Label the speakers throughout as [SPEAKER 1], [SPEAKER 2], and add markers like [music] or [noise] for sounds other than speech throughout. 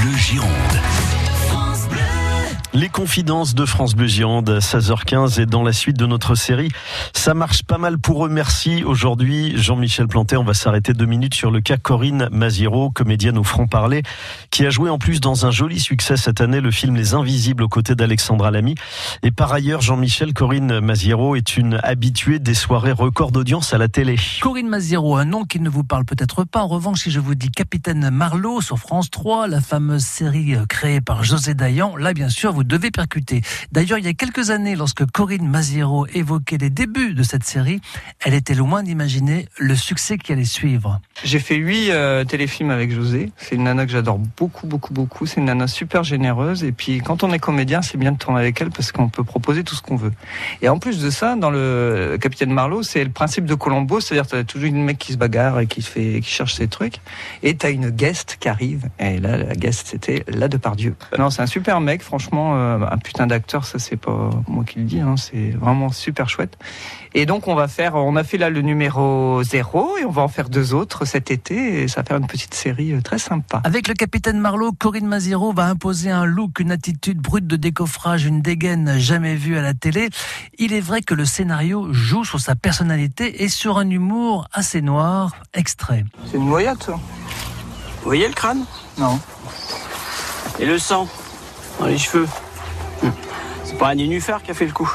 [SPEAKER 1] Bleu Gironde. Les confidences de France Bleu Gironde, 16h15 et dans la suite de notre série, ça marche pas mal pour eux, merci. Aujourd'hui, Jean-Michel Plantet, on va s'arrêter deux minutes sur le cas Corinne Maziro, comédienne au franc-parler, qui a joué en plus dans un joli succès cette année, le film Les Invisibles aux côtés d'Alexandra Lamy. Et par ailleurs, Jean-Michel, Corinne Maziro est une habituée des soirées records d'audience à la télé.
[SPEAKER 2] Corinne Maziro, un nom qui ne vous parle peut-être pas. En revanche, si je vous dis Capitaine Marlowe sur France 3, la fameuse série créée par José Dayan, là, bien sûr, vous devez percuter. D'ailleurs, il y a quelques années, lorsque Corinne Maziero évoquait les débuts de cette série, elle était loin d'imaginer le succès qui allait suivre.
[SPEAKER 3] J'ai fait huit euh, téléfilms avec José. C'est une nana que j'adore beaucoup, beaucoup, beaucoup. C'est une nana super généreuse. Et puis, quand on est comédien, c'est bien de tourner avec elle parce qu'on peut proposer tout ce qu'on veut. Et en plus de ça, dans le Capitaine Marlowe, c'est le principe de Colombo. C'est-à-dire, tu as toujours une mec qui se bagarre et qui fait, qui cherche ses trucs. Et tu as une guest qui arrive. Et là, la guest, c'était la de Pardieu. Non, c'est un super mec, franchement euh, un putain d'acteur, ça c'est pas moi qui le dis, hein, c'est vraiment super chouette. Et donc on va faire, on a fait là le numéro 0 et on va en faire deux autres cet été et ça va faire une petite série euh, très sympa.
[SPEAKER 2] Avec le capitaine Marlowe, Corinne Maziro va imposer un look, une attitude brute de décoffrage, une dégaine jamais vue à la télé. Il est vrai que le scénario joue sur sa personnalité et sur un humour assez noir, extrait.
[SPEAKER 3] C'est une noyade ça?
[SPEAKER 4] Vous voyez le crâne?
[SPEAKER 3] Non.
[SPEAKER 4] Et le sang? Dans les cheveux. Hum. C'est pas un nénuphar qui a fait le coup.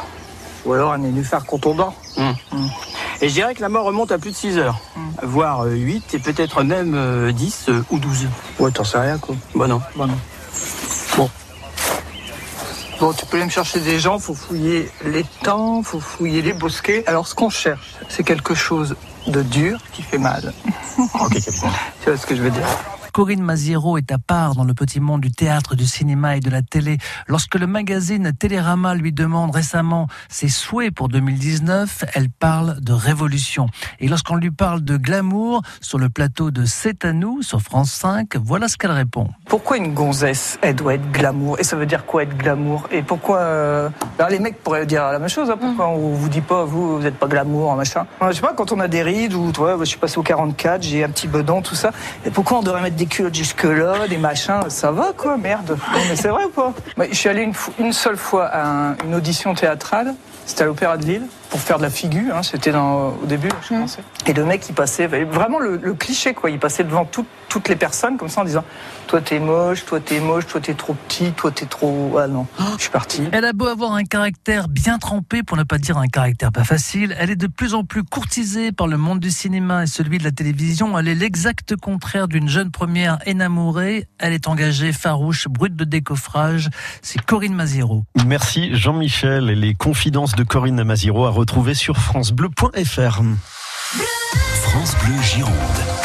[SPEAKER 3] Ou alors un nénuphar contondant.
[SPEAKER 4] Hum. Hum. Et je dirais que la mort remonte à plus de 6 heures, voire 8 et peut-être même 10 euh, ou 12.
[SPEAKER 3] Ouais, t'en sais rien quoi.
[SPEAKER 4] Bon non.
[SPEAKER 3] Bon non. Bon. Bon, tu peux aller me chercher des gens, faut fouiller les temps, faut fouiller les bosquets. Alors ce qu'on cherche, c'est quelque chose de dur qui fait mal.
[SPEAKER 4] ok. [laughs]
[SPEAKER 3] Tu vois ce que je veux dire?
[SPEAKER 2] Corinne Maziero est à part dans le petit monde du théâtre, du cinéma et de la télé. Lorsque le magazine Télérama lui demande récemment ses souhaits pour 2019, elle parle de révolution. Et lorsqu'on lui parle de glamour sur le plateau de C'est à nous sur France 5, voilà ce qu'elle répond.
[SPEAKER 3] Pourquoi une gonzesse, elle doit être glamour? Et ça veut dire quoi être glamour? Et pourquoi euh... Alors, les mecs pourraient dire la même chose. Hein. Pourquoi on vous dit pas, vous, vous n'êtes pas glamour, machin? Je sais pas, quand on a des rides ou toi, je suis passé au 44, j'ai un petit bedon, tout ça. Et pourquoi on devrait mettre des des culottes jusque-là, des machins, ça va quoi, merde. mais c'est vrai ou pas? Je suis allé une, une seule fois à une audition théâtrale, c'était à l'Opéra de Lille pour faire de la figure. Hein, C'était au début, je mmh. pensais. Et le mec, il passait vraiment le, le, cliché, quoi. Il passait devant tout, toutes les personnes comme ça en disant Toi, t'es moche, toi, t'es moche, toi, t'es trop petit, toi, t'es trop. Ah non, je suis parti.
[SPEAKER 2] Elle a beau avoir un caractère bien trempé, pour ne pas dire un caractère pas facile, elle est de plus en plus courtisée par le monde du cinéma et celui de la télévision. Elle est l'exact contraire d'une jeune première énamourée. Elle est engagée, farouche, brute de décoffrage. C'est Corinne Maziro.
[SPEAKER 1] Merci Jean-Michel et les confidences de Corinne Maziro à retrouver sur francebleu.fr.
[SPEAKER 5] France Bleu Gironde.